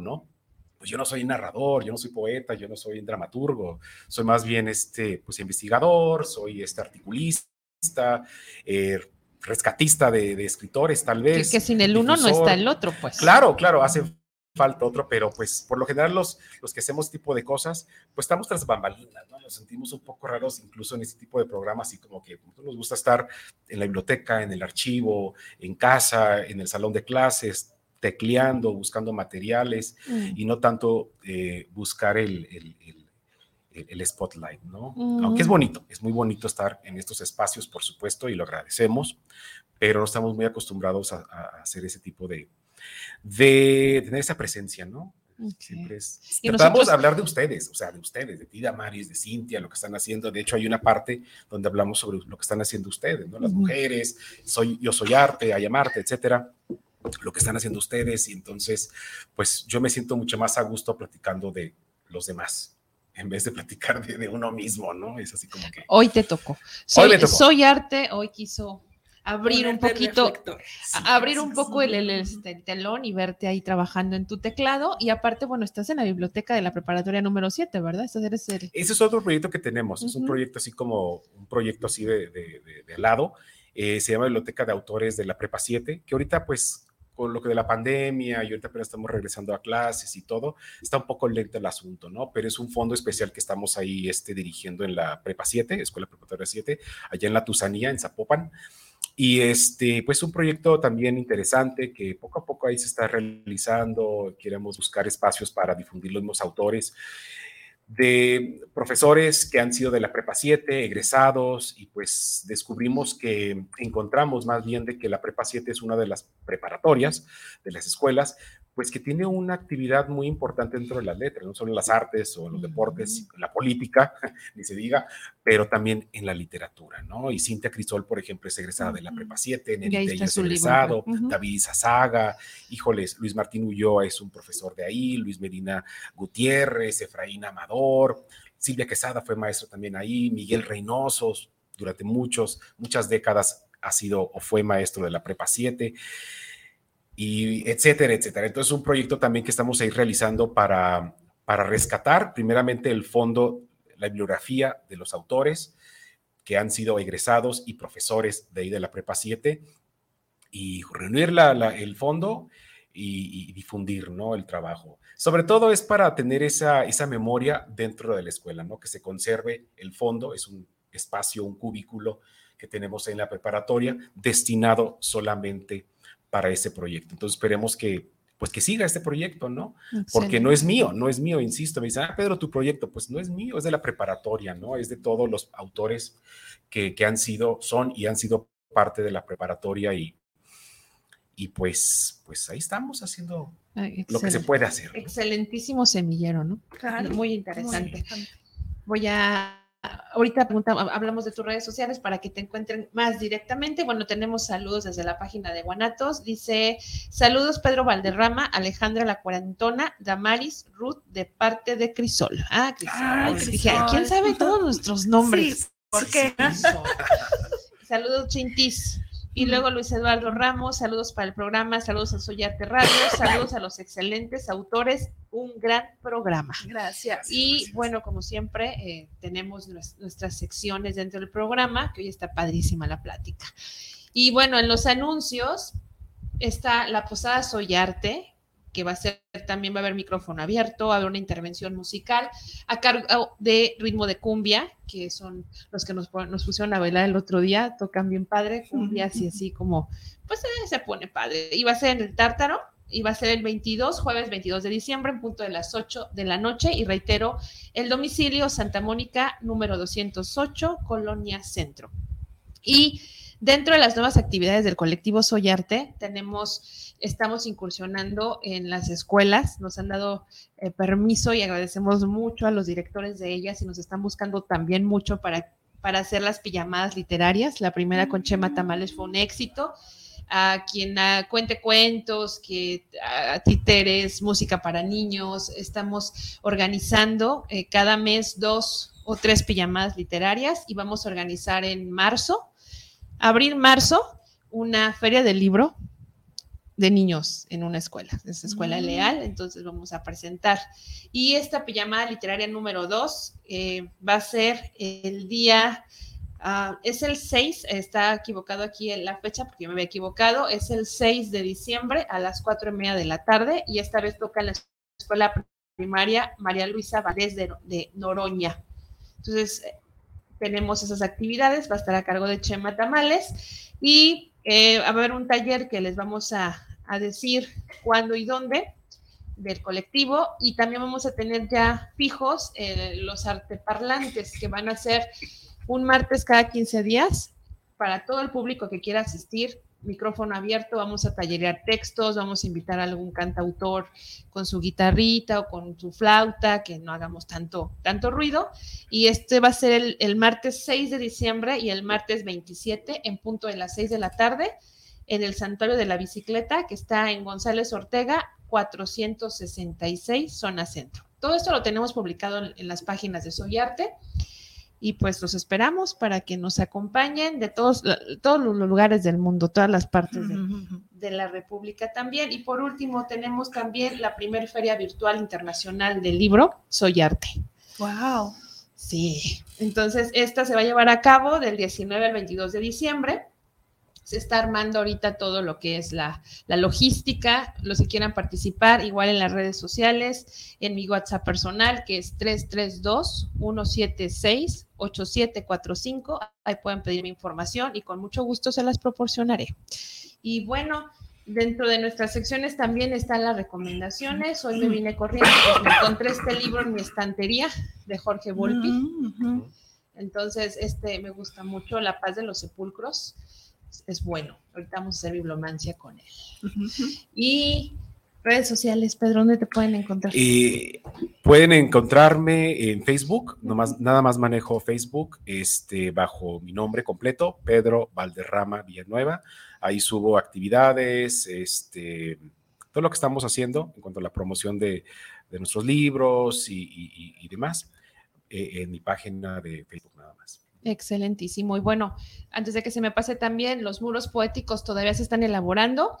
¿no? Pues yo no soy narrador, yo no soy poeta, yo no soy dramaturgo, soy más bien este, pues investigador, soy este articulista, eh, rescatista de, escritores, tal vez. Que, que sin el uno no está el otro, pues. Claro, claro, hace falta otro, pero pues por lo general los, los que hacemos este tipo de cosas, pues estamos tras bambalinas, ¿no? Nos sentimos un poco raros incluso en este tipo de programas, así como que nos gusta estar en la biblioteca, en el archivo, en casa, en el salón de clases, tecleando, buscando materiales mm. y no tanto eh, buscar el, el, el, spotlight, ¿no? Mm. Aunque es bonito, es muy bonito estar en estos espacios, por supuesto, y lo agradecemos, pero no estamos muy acostumbrados a hacer ese tipo de, de tener esa presencia, ¿no? Siempre es. Tratamos de hablar de ustedes, o sea, de ustedes, de ti, Damaris, de Cintia, lo que están haciendo. De hecho, hay una parte donde hablamos sobre lo que están haciendo ustedes, ¿no? Las mujeres, soy, yo soy arte, hay amarte, etcétera. Lo que están haciendo ustedes. Y entonces, pues yo me siento mucho más a gusto platicando de los demás en vez de platicar de, uno mismo, ¿no? Es así como que. Hoy te tocó. Soy, hoy tocó. soy arte, hoy quiso abrir un poquito, abrir un poco el, el- este, el telón y verte ahí trabajando en tu teclado. Y aparte, bueno, estás en la biblioteca de la preparatoria número 7, ¿verdad? Estás eres el... Ese es otro proyecto que tenemos, es un proyecto así como un proyecto así de, de, de- de al lado, eh, se llama Biblioteca de Autores de la Prepa 7, que ahorita pues con lo que de la pandemia y ahorita apenas estamos regresando a clases y todo, está un poco lento el asunto, ¿no? Pero es un fondo especial que estamos ahí este, dirigiendo en la Prepa 7, Escuela Preparatoria 7, allá en la Tusanía, en Zapopan. Y este, pues un proyecto también interesante que poco a poco ahí se está realizando, queremos buscar espacios para difundir los mismos autores de profesores que han sido de la Prepa 7, egresados, y pues descubrimos que encontramos más bien de que la Prepa 7 es una de las preparatorias de las escuelas, pues que tiene una actividad muy importante dentro de las letras, no solo en las artes o en los deportes, en la política, ni se diga, pero también en la literatura, ¿no? Y Cintia Crisol, por ejemplo, es egresada de la Prepa 7, Y Nelly es libro, egresado. Ujú. David Izazaga, híjoles, Luis Martín Ulloa es un profesor de ahí, Luis Medina Gutiérrez, Efraín Amador, Silvia Quesada fue maestro también ahí, Miguel Reynoso, durante muchos, muchas décadas ha sido o fue maestro de la Prepa 7, y etcétera, etcétera. Entonces, un proyecto también que estamos ahí realizando para, para rescatar primeramente el fondo, la bibliografía de los autores que han sido egresados y profesores de ahí de la Prepa 7 y reunir la- el fondo y, difundir ¿no? el trabajo. Sobre todo es para tener esa, esa memoria dentro de la escuela, ¿no? que se conserve el fondo, es un espacio, un cubículo que tenemos en la preparatoria destinado solamente para ese proyecto. Entonces esperemos que pues que siga este proyecto, ¿no? Porque no es mío, no es mío, insisto. Me dicen, ah, Pedro, tu proyecto, pues no es mío, es de la preparatoria, ¿no? Es de todos los autores que, que han sido, son y han sido parte de la preparatoria y, y pues, pues ahí estamos haciendo Ay, lo que se puede hacer. ¿no? Excelentísimo semillero, ¿no? Claro. Muy interesante. Muy interesante. Voy a, ahorita hablamos de tus redes sociales para que te encuentren más directamente. Bueno, tenemos saludos desde la página de Guanatos. Dice, saludos Pedro Valderrama, Alejandra La Cuarentona, Damaris, Ruth, de parte de Crisol. Ah, Crisol. Ay, Dije. ¿quién sabe todos nuestros nombres? Sí, ¿por qué? Saludos, Chintis. Y luego Luis Eduardo Ramos, saludos para el programa, saludos a Soyarte Radio, saludos a los excelentes autores, un gran programa. Gracias. Y bueno, como siempre, eh, tenemos nues- nuestras secciones dentro del programa, que hoy está padrísima la plática. Y bueno, en los anuncios está la Posada Soyarte, que va a ser, también va a haber micrófono abierto, va a haber una intervención musical a cargo de Ritmo de Cumbia, que son los que nos, nos pusieron a bailar el otro día, tocan bien padre, cumbia así, así como, pues eh, se pone padre. Y va a ser en el Tártaro, y va a ser el 22, jueves 22 de diciembre, en punto de las 8 de la noche. Y reitero, el domicilio Santa Mónica, número 208, Colonia Centro. Y dentro de las nuevas actividades del colectivo Soy Arte, tenemos, estamos incursionando en las escuelas, nos han dado eh, permiso y agradecemos mucho a los directores de ellas y nos están buscando también mucho para, para hacer las pijamadas literarias. La primera con Chema Tamales fue un éxito a quien ah, cuente cuentos, que a títeres, música para niños. Estamos organizando eh, cada mes dos o tres pijamadas literarias y vamos a organizar en marzo, abril, marzo, una feria del libro de niños en una escuela, es escuela Mm. leal, entonces vamos a presentar. Y esta pijamada literaria número dos eh, va a ser el día Ah, es el 6, está equivocado aquí en la fecha porque yo me había equivocado, es el 6 de diciembre a las 4 y media de la tarde y esta vez toca en la escuela primaria María Luisa Valdés de, de Noroña. Entonces, tenemos esas actividades, va a estar a cargo de Chema Tamales y eh, va a haber un taller que les vamos a, a decir cuándo y dónde del colectivo y también vamos a tener ya fijos eh, los arteparlantes que van a ser un martes cada 15 días para todo el público que quiera asistir. Micrófono abierto, vamos a tallerear textos, vamos a invitar a algún cantautor con su guitarrita o con su flauta, que no hagamos tanto, tanto ruido. Y este va a ser el, el martes 6 de diciembre y el martes 27 en punto de las 6 de la tarde en el Santuario de la Bicicleta, que está en González Ortega, 466, zona centro. Todo esto lo tenemos publicado en, en las páginas de Soy Arte. Y pues los esperamos para que nos acompañen de todos, todos los lugares del mundo, todas las partes de, de la República también. Y por último, tenemos también la primer Feria Virtual Internacional del Libro, Soy Arte. Wow. Sí, entonces esta se va a llevar a cabo del 19 al 22 de diciembre. Se está armando ahorita todo lo que es la, la, logística. Los que quieran participar, igual en las redes sociales, en mi WhatsApp personal, que es 332-176-8745. Ahí pueden pedirme información y con mucho gusto se las proporcionaré. Y bueno, Dentro de nuestras secciones también están las recomendaciones. Hoy me vine corriendo, pues me encontré este libro en mi estantería de Jorge Volpi. Entonces, este me gusta mucho, La paz de los sepulcros. Es bueno. Ahorita vamos a hacer bibliomancia con él. Y redes sociales, Pedro, ¿dónde te pueden encontrar? Eh, pueden encontrarme en Facebook, nomás, nada más manejo Facebook, este, bajo mi nombre completo, Pedro Valderrama Villanueva. Ahí subo actividades, este, todo lo que estamos haciendo en cuanto a la promoción de, de nuestros libros y, y, y demás eh, en mi página de Facebook nada más. Excelentísimo. Y bueno, antes de que se me pase también, los muros poéticos todavía se están elaborando.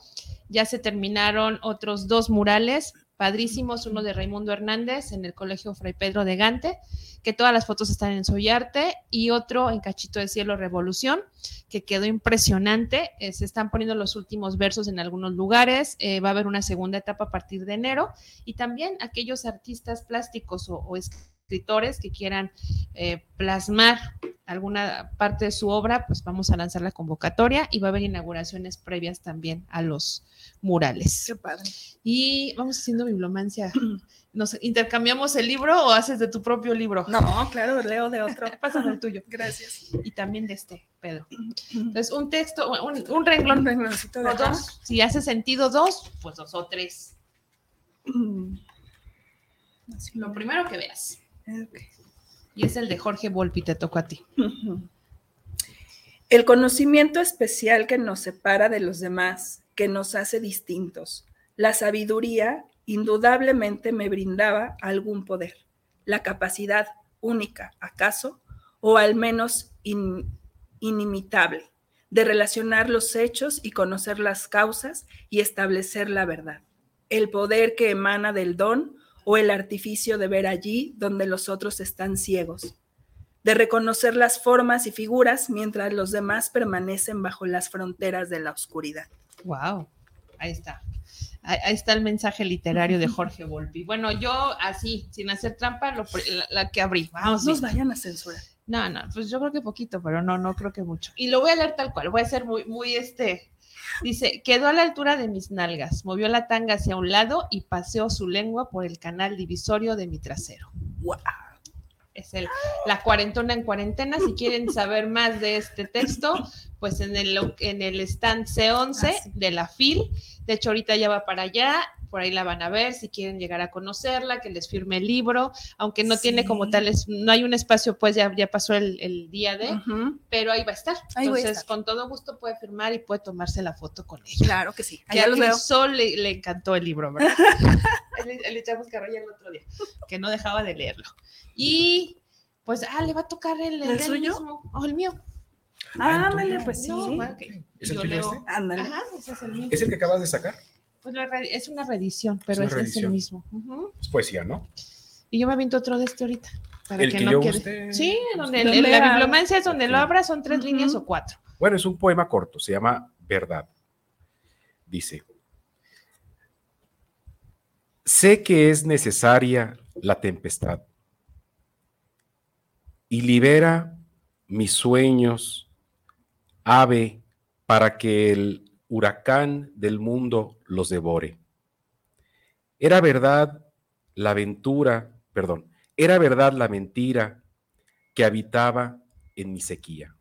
Ya se terminaron otros dos murales padrísimos, uno de Raimundo Hernández en el Colegio Fray Pedro de Gante, que todas las fotos están en Soyarte, y otro en Cachito de Cielo Revolución, que quedó impresionante. Eh, se están poniendo los últimos versos en algunos lugares, eh, va a haber una segunda etapa a partir de enero, y también aquellos artistas plásticos o, o escritores que quieran eh, plasmar alguna parte de su obra, pues vamos a lanzar la convocatoria y va a haber inauguraciones previas también a los murales. Qué padre. Y vamos haciendo bibliomancia. ¿Nos intercambiamos el libro o haces de tu propio libro? No, claro, leo de otro. Pásame el tuyo. Gracias. Y también de este, Pedro. Entonces, un texto, un, un renglón. Un rengloncito de dos. Si hace sentido dos, pues dos o tres. Así. Lo primero que veas. Y es el de Jorge Volpi, te tocó a ti. El conocimiento especial que nos separa de los demás, que nos hace distintos. La sabiduría indudablemente me brindaba algún poder, la capacidad única, acaso, o al menos in, inimitable, de relacionar los hechos y conocer las causas y establecer la verdad. El poder que emana del don o el artificio de ver allí donde los otros están ciegos, de reconocer las formas y figuras mientras los demás permanecen bajo las fronteras de la oscuridad. Wow, ahí está. Ahí, está el mensaje literario de Jorge Volpi. Bueno, yo así, sin hacer trampa, lo, la, la, que abrí. Vamos. Nos vayan a censurar. No, no, pues yo creo que poquito, pero no, no creo que mucho. Y lo voy a leer tal cual, voy a ser muy, muy este. Dice, quedó a la altura de mis nalgas, movió la tanga hacia un lado y paseó su lengua por el canal divisorio de mi trasero. Wow. Es el, la cuarentona en cuarentena. Si quieren saber más de este texto, pues en el, en el stand C11 ah, de la FIL. De hecho, ahorita ya va para allá por ahí la van a ver, si quieren llegar a conocerla, que les firme el libro, aunque no sí. tiene como tal, es, no hay un espacio, pues ya, ya pasó el, el día de, uh -huh. pero ahí va a estar. Ahí Entonces, a estar. con todo gusto puede firmar y puede tomarse la foto con ella. Claro que sí. Allá los veo. Sol le, le, encantó el libro, ¿verdad? le, le, echamos carrilla el otro día, que no dejaba de leerlo. Y pues, ah, le va a tocar el, el, ¿El suyo mismo, o el mío. Ah, ándale, pues sí. No, bueno, okay. ¿Es el Yo leo. Este? Ándale. Ajá, ese es el mío. ¿Es el que acabas de sacar? Pues es una reedición, pero es, es el mismo. Uh -huh. Es poesía, ¿no? Y yo me aviento otro de este ahorita. Para el que, que no. Usted... Sí, donde el, la bibliomancia es donde okay. lo abras, son tres uh -huh. líneas o cuatro. Bueno, es un poema corto, se llama Verdad. Dice, sé que es necesaria la tempestad y libera mis sueños, ave, para que el huracán del mundo los devore. Era verdad la aventura, perdón, era verdad la mentira que habitaba en mi sequía.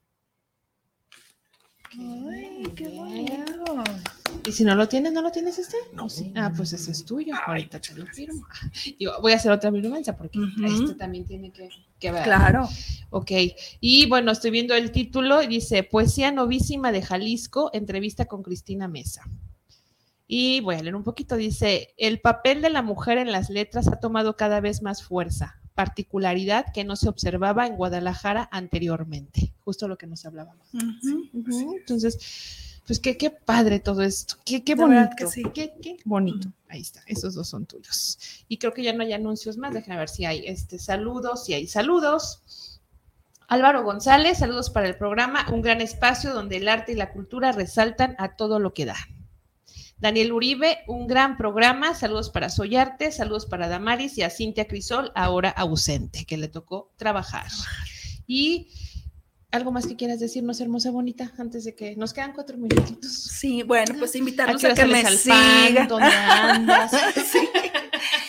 Ay, qué. Y si no lo tienes, ¿no lo tienes este? No. Sí. Ah, pues ese es tuyo. Ay, Ahorita te lo firmo. Yo voy a hacer otra bibliomancia porque uh -huh. este también tiene que, que, ver. Claro. Ok. Y bueno, estoy viendo el título. Dice Poesía Novísima de Jalisco, entrevista con Cristina Mesa. Y voy a leer un poquito. Dice: El papel de la mujer en las letras ha tomado cada vez más fuerza particularidad que no se observaba en Guadalajara anteriormente, justo lo que nos hablábamos. Entonces, pues qué, qué padre todo esto, qué, qué bonito, que sí. qué, qué bonito. Ahí está, esos dos son tuyos. Y creo que ya no hay anuncios más, déjame ver si hay este saludos, si hay saludos. Álvaro González, saludos para el programa, un gran espacio donde el arte y la cultura resaltan a todo lo que da. Daniel Uribe, un gran programa, saludos para Soyarte, saludos para Damaris y a Cintia Crisol, ahora ausente, que le tocó trabajar. Y algo más que quieras decirnos, hermosa bonita, antes de que nos quedan cuatro minutitos. Sí, bueno, pues ¿A invitarlos a que me sigan. Sí.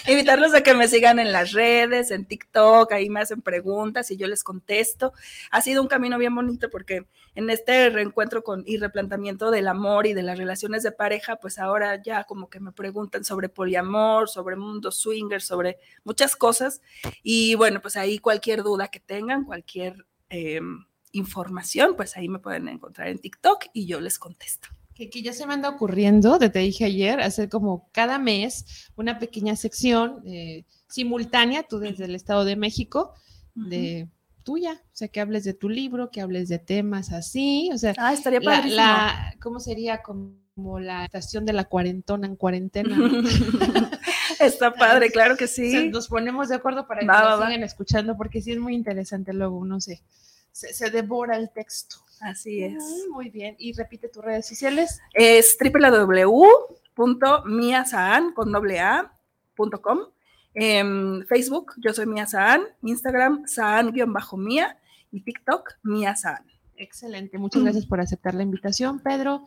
Invitarlos a que me sigan en las redes, en TikTok, ahí me hacen preguntas y yo les contesto. Ha sido un camino bien bonito porque en este reencuentro con y replanteamiento del amor y de las relaciones de pareja, pues ahora ya como que me preguntan sobre poliamor, sobre mundo swinger, sobre muchas cosas. Y bueno, pues ahí cualquier duda que tengan, cualquier eh, información, pues ahí me pueden encontrar en TikTok y yo les contesto. Que, que ya se me anda ocurriendo, te, te dije ayer, hacer como cada mes una pequeña sección eh, simultánea, tú desde el Estado de México, de tuya, o sea, que hables de tu libro, que hables de temas así, o sea, Ah, estaría la, la- ¿cómo sería? Como la estación de la cuarentona en cuarentena. ¿no? Está padre, claro que O sea, sí. nos ponemos de acuerdo para que Va, nos va, va. sigan escuchando, porque sí es muy interesante luego uno se, se, se devora el texto. Así es. Ay, muy bien. Y repite tus redes sociales. Es www.miasaan con doble A, punto com. Em, Facebook, yo soy Mia Saan, Instagram, Saan-Mía y TikTok, Mia Saan. Excelente. Muchas gracias por aceptar la invitación, Pedro.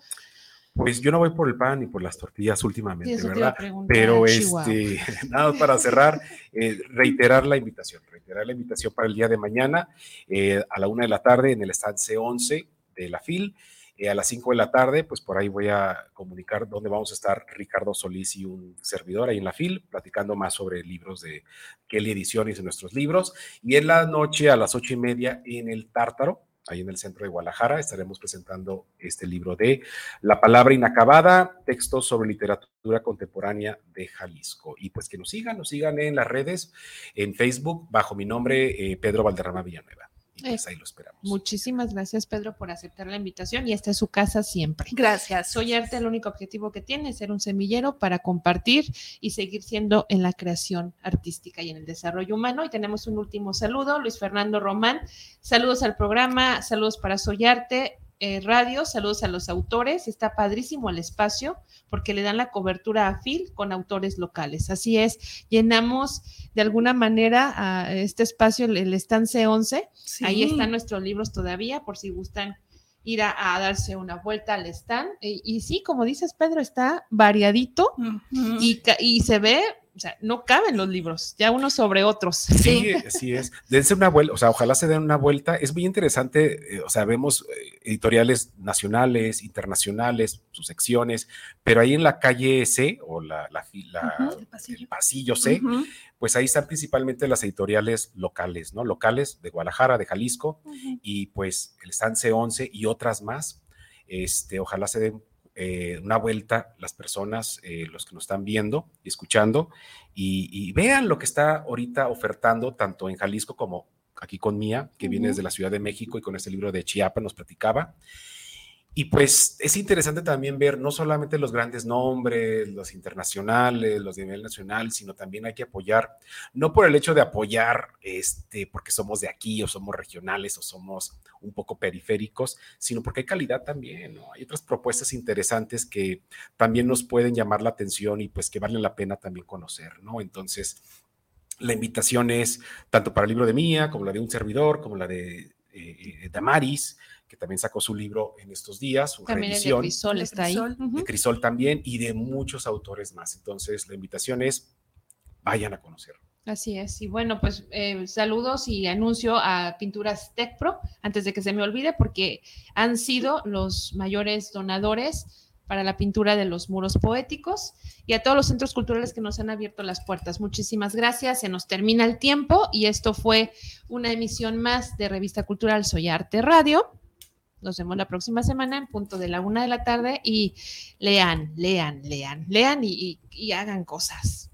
Pues yo no voy por el pan ni por las tortillas últimamente, ¿verdad? Pero Chihuahua. este, nada para cerrar, eh, reiterar la invitación, reiterar la invitación para el día de mañana eh, a la una de la tarde en el stand C11 de la FIL. Eh, a las 5 de la tarde, pues por ahí voy a comunicar dónde vamos a estar Ricardo Solís y un servidor ahí en la FIL, platicando más sobre libros de Kelly Ediciones y nuestros libros. Y en la noche, a las ocho y media, en el Tártaro, ahí en el centro de Guadalajara, estaremos presentando este libro de La palabra inacabada, textos sobre literatura contemporánea de Jalisco. Y pues que nos sigan, nos sigan en las redes, en Facebook, bajo mi nombre, eh, Pedro Valderrama Villanueva. Y pues Eh, ahí lo esperamos. Muchísimas gracias, Pedro, por aceptar la invitación y esta es su casa siempre. Gracias. Soy Arte, el único objetivo que tiene es ser un semillero para compartir y seguir siendo en la creación artística y en el desarrollo humano. Y tenemos un último saludo, Luis Fernando Román. Saludos al programa, saludos para Soy Arte eh, Radio, saludos a los autores. Está padrísimo el espacio porque le dan la cobertura a FIL con autores locales. Así es, llenamos de alguna manera a este espacio, el, el stand C11. Sí. Ahí están nuestros libros todavía, por si gustan ir a, a darse una vuelta al stand. Y, y sí, como dices, Pedro, está variadito y se ve, o sea, no caben los libros, ya unos sobre otros. Sí, así es. Dense una vuelta, o sea, ojalá se den una vuelta. Es muy interesante, eh, o sea, vemos eh, editoriales nacionales, internacionales, sus secciones, pero ahí en la calle C o la, la, el pasillo. el pasillo C, pues ahí están principalmente las editoriales locales, ¿no? Locales de Guadalajara, de Jalisco, y pues el stand C11 y otras más. Este, ojalá se den eh, una vuelta las personas, eh, los que nos están viendo y escuchando, y, y vean lo que está ahorita ofertando, tanto en Jalisco como aquí con Mía, que viene Ujú. desde la Ciudad de México y con este libro de Chiapa nos platicaba. Y pues es interesante también ver no solamente los grandes nombres, los internacionales, los de nivel nacional, sino también hay que apoyar, no por el hecho de apoyar, este, porque somos de aquí o somos regionales o somos un poco periféricos, sino porque hay calidad también, ¿no? Hay otras propuestas interesantes que también nos pueden llamar la atención y pues que valen la pena también conocer, ¿no? Entonces, la invitación es tanto para el libro de Mía, como la de un servidor, como la de eh, Damaris, que también sacó su libro en estos días, su También el de Crisol está ahí. De Crisol también y de muchos autores más. Entonces, la invitación es vayan a conocer. Así es. Y bueno, pues eh, saludos y anuncio a Pinturas Tecpro, antes de que se me olvide, porque han sido los mayores donadores para la pintura de los muros poéticos y a todos los centros culturales que nos han abierto las puertas. Muchísimas gracias. Se nos termina el tiempo y esto fue una emisión más de Revista Cultural Soy Arte Radio. Nos vemos la próxima semana en punto de la una de la tarde y lean, lean, lean, lean y, hagan cosas.